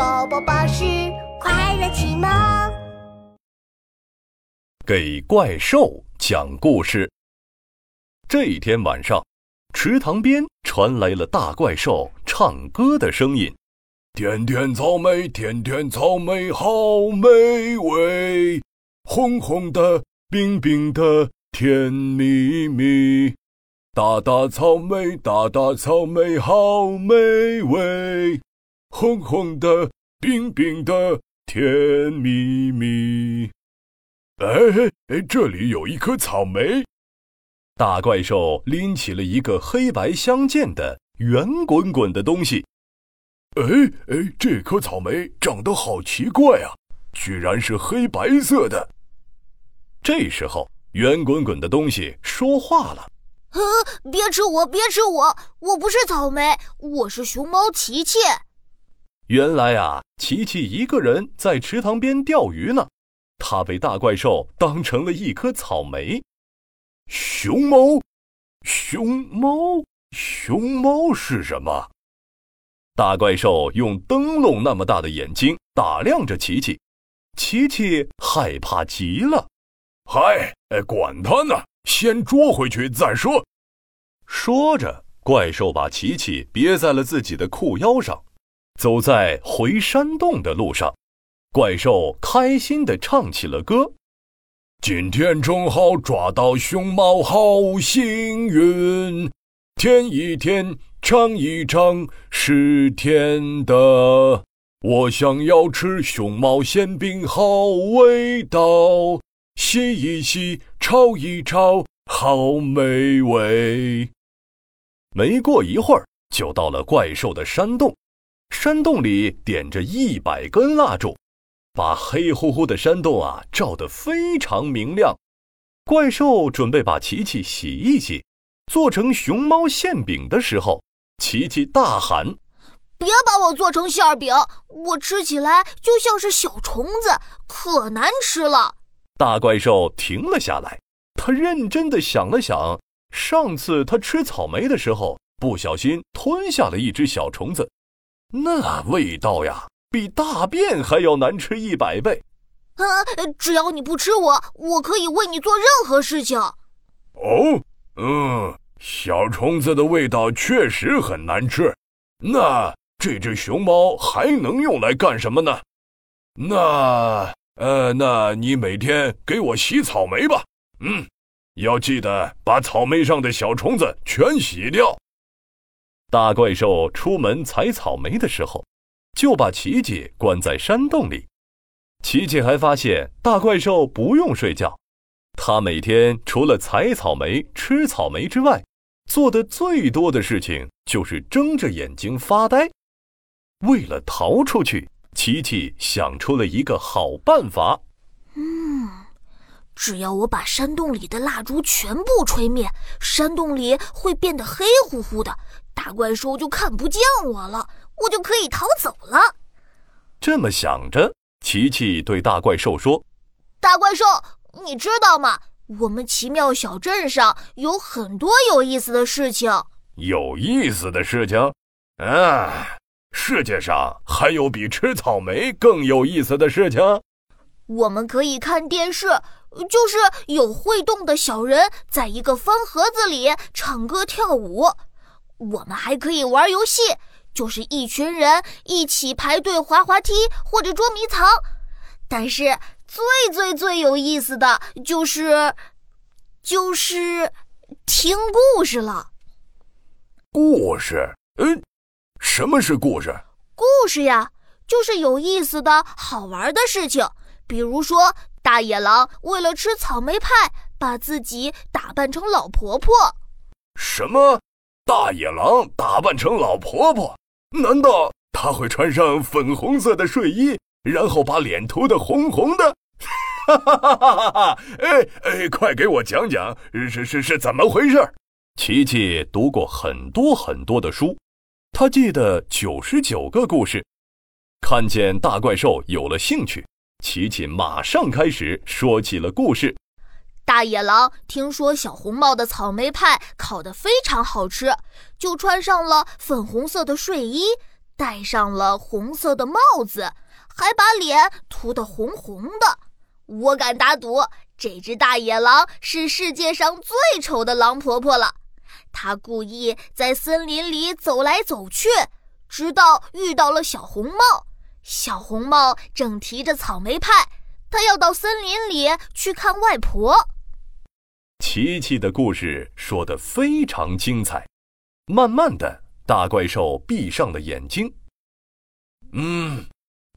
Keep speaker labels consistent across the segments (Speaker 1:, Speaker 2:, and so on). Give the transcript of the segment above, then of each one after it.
Speaker 1: 宝宝巴士快乐启蒙，
Speaker 2: 给怪兽讲故事。这一天晚上，池塘边传来了大怪兽唱歌的声音：“
Speaker 3: 甜甜草莓，甜甜草莓，好美味，红红的，冰冰的，甜蜜蜜。大大草莓，大大草莓，好美味。”红红的，冰冰的，甜蜜蜜。哎哎，这里有一颗草莓。
Speaker 2: 大怪兽拎起了一个黑白相间的圆滚滚的东西。
Speaker 3: 哎哎，这颗草莓长得好奇怪啊，居然是黑白色的。
Speaker 2: 这时候，圆滚滚的东西说话了：“
Speaker 1: 呃，别吃我，别吃我，我不是草莓，我是熊猫琪琪。”
Speaker 2: 原来啊，琪琪一个人在池塘边钓鱼呢，他被大怪兽当成了一颗草莓。
Speaker 3: 熊猫，熊猫，熊猫是什么？
Speaker 2: 大怪兽用灯笼那么大的眼睛打量着琪琪，琪琪害怕极了。
Speaker 3: 嗨，管他呢，先捉回去再说。
Speaker 2: 说着，怪兽把琪琪别在了自己的裤腰上。走在回山洞的路上，怪兽开心地唱起了歌。
Speaker 3: 今天正好抓到熊猫，好幸运！舔一舔，尝一尝，是甜的。我想要吃熊猫馅饼，好味道！洗一洗，炒一炒，好美味。
Speaker 2: 没过一会儿，就到了怪兽的山洞。山洞里点着一百根蜡烛，把黑乎乎的山洞啊照得非常明亮。怪兽准备把琪琪洗一洗，做成熊猫馅饼的时候，琪琪大喊：“
Speaker 1: 别把我做成馅饼，我吃起来就像是小虫子，可难吃了。”
Speaker 2: 大怪兽停了下来，他认真的想了想，上次他吃草莓的时候，不小心吞下了一只小虫子。那味道呀，比大便还要难吃一百倍。
Speaker 1: 呃，只要你不吃我，我可以为你做任何事情。
Speaker 3: 哦，嗯，小虫子的味道确实很难吃。那这只熊猫还能用来干什么呢？那，呃，那你每天给我洗草莓吧。嗯，要记得把草莓上的小虫子全洗掉。
Speaker 2: 大怪兽出门采草莓的时候，就把琪琪关在山洞里。琪琪还发现大怪兽不用睡觉，他每天除了采草莓、吃草莓之外，做的最多的事情就是睁着眼睛发呆。为了逃出去，琪琪想出了一个好办法。
Speaker 1: 嗯，只要我把山洞里的蜡烛全部吹灭，山洞里会变得黑乎乎的。大怪兽就看不见我了，我就可以逃走了。
Speaker 2: 这么想着，琪琪对大怪兽说：“
Speaker 1: 大怪兽，你知道吗？我们奇妙小镇上有很多有意思的事情。
Speaker 3: 有意思的事情？啊，世界上还有比吃草莓更有意思的事情？
Speaker 1: 我们可以看电视，就是有会动的小人在一个方盒子里唱歌跳舞。”我们还可以玩游戏，就是一群人一起排队滑滑梯或者捉迷藏。但是最最最有意思的就是，就是听故事了。
Speaker 3: 故事？嗯，什么是故事？
Speaker 1: 故事呀，就是有意思的好玩的事情。比如说，大野狼为了吃草莓派，把自己打扮成老婆婆。
Speaker 3: 什么？大野狼打扮成老婆婆，难道他会穿上粉红色的睡衣，然后把脸涂得红红的？哈哈哈哈哈哈！哎哎，快给我讲讲是是是怎么回事？
Speaker 2: 琪琪读过很多很多的书，他记得九十九个故事。看见大怪兽有了兴趣，琪琪马上开始说起了故事。
Speaker 1: 大野狼听说小红帽的草莓派烤得非常好吃，就穿上了粉红色的睡衣，戴上了红色的帽子，还把脸涂得红红的。我敢打赌，这只大野狼是世界上最丑的狼婆婆了。她故意在森林里走来走去，直到遇到了小红帽。小红帽正提着草莓派，她要到森林里去看外婆。
Speaker 2: 琪琪的故事说得非常精彩。慢慢的，大怪兽闭上了眼睛。
Speaker 3: 嗯，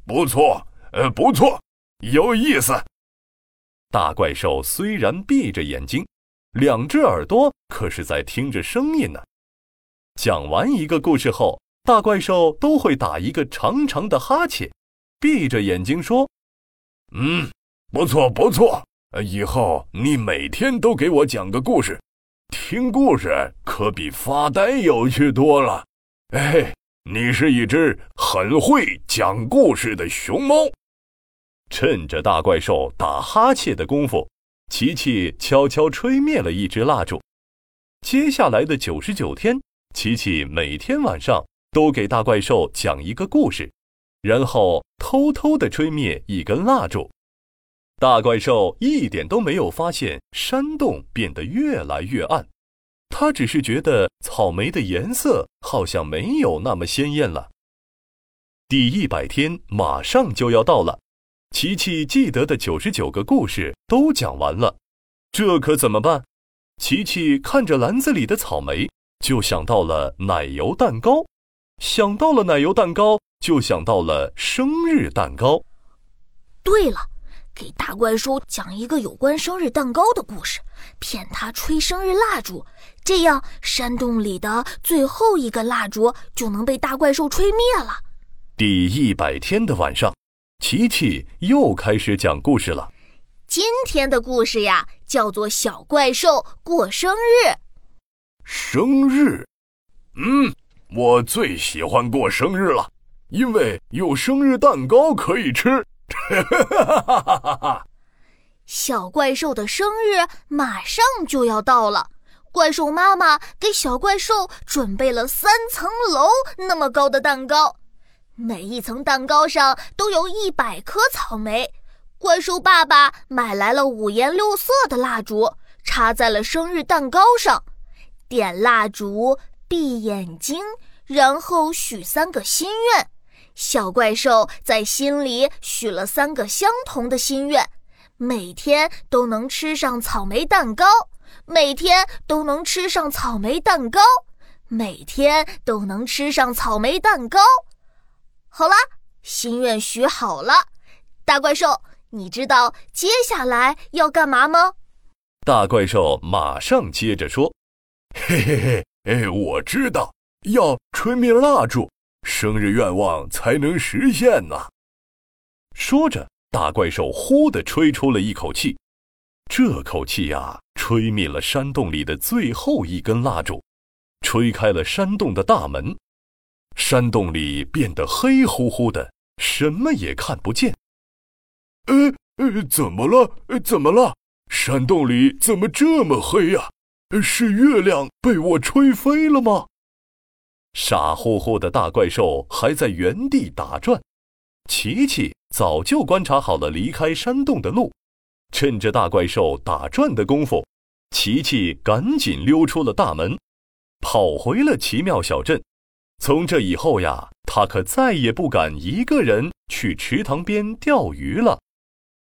Speaker 3: 不错，呃，不错，有意思。
Speaker 2: 大怪兽虽然闭着眼睛，两只耳朵可是在听着声音呢。讲完一个故事后，大怪兽都会打一个长长的哈欠，闭着眼睛说：“
Speaker 3: 嗯，不错，不错。”以后你每天都给我讲个故事，听故事可比发呆有趣多了。哎，你是一只很会讲故事的熊猫。
Speaker 2: 趁着大怪兽打哈欠的功夫，琪琪悄悄吹灭了一支蜡烛。接下来的九十九天，琪琪每天晚上都给大怪兽讲一个故事，然后偷偷的吹灭一根蜡烛。大怪兽一点都没有发现山洞变得越来越暗，他只是觉得草莓的颜色好像没有那么鲜艳了。第一百天马上就要到了，琪琪记得的九十九个故事都讲完了，这可怎么办？琪琪看着篮子里的草莓，就想到了奶油蛋糕，想到了奶油蛋糕，就想到了生日蛋糕。
Speaker 1: 对了。给大怪兽讲一个有关生日蛋糕的故事，骗他吹生日蜡烛，这样山洞里的最后一个蜡烛就能被大怪兽吹灭了。
Speaker 2: 第一百天的晚上，琪琪又开始讲故事了。
Speaker 1: 今天的故事呀，叫做《小怪兽过生日》。
Speaker 3: 生日，嗯，我最喜欢过生日了，因为有生日蛋糕可以吃。
Speaker 1: 小怪兽的生日马上就要到了，怪兽妈妈给小怪兽准备了三层楼那么高的蛋糕，每一层蛋糕上都有一百颗草莓。怪兽爸爸买来了五颜六色的蜡烛，插在了生日蛋糕上，点蜡烛，闭眼睛，然后许三个心愿。小怪兽在心里许了三个相同的心愿：每天都能吃上草莓蛋糕，每天都能吃上草莓蛋糕，每天都能吃上草莓蛋糕。好了，心愿许好了。大怪兽，你知道接下来要干嘛吗？
Speaker 2: 大怪兽马上接着说：“
Speaker 3: 嘿嘿嘿，哎，我知道，要吹灭蜡烛。”生日愿望才能实现呢。
Speaker 2: 说着，大怪兽呼的吹出了一口气，这口气呀，吹灭了山洞里的最后一根蜡烛，吹开了山洞的大门。山洞里变得黑乎乎的，什么也看不见。
Speaker 3: 呃呃，怎么了？怎么了？山洞里怎么这么黑呀？是月亮被我吹飞了吗？
Speaker 2: 傻乎乎的大怪兽还在原地打转，琪琪早就观察好了离开山洞的路，趁着大怪兽打转的功夫，琪琪赶紧溜出了大门，跑回了奇妙小镇。从这以后呀，他可再也不敢一个人去池塘边钓鱼了。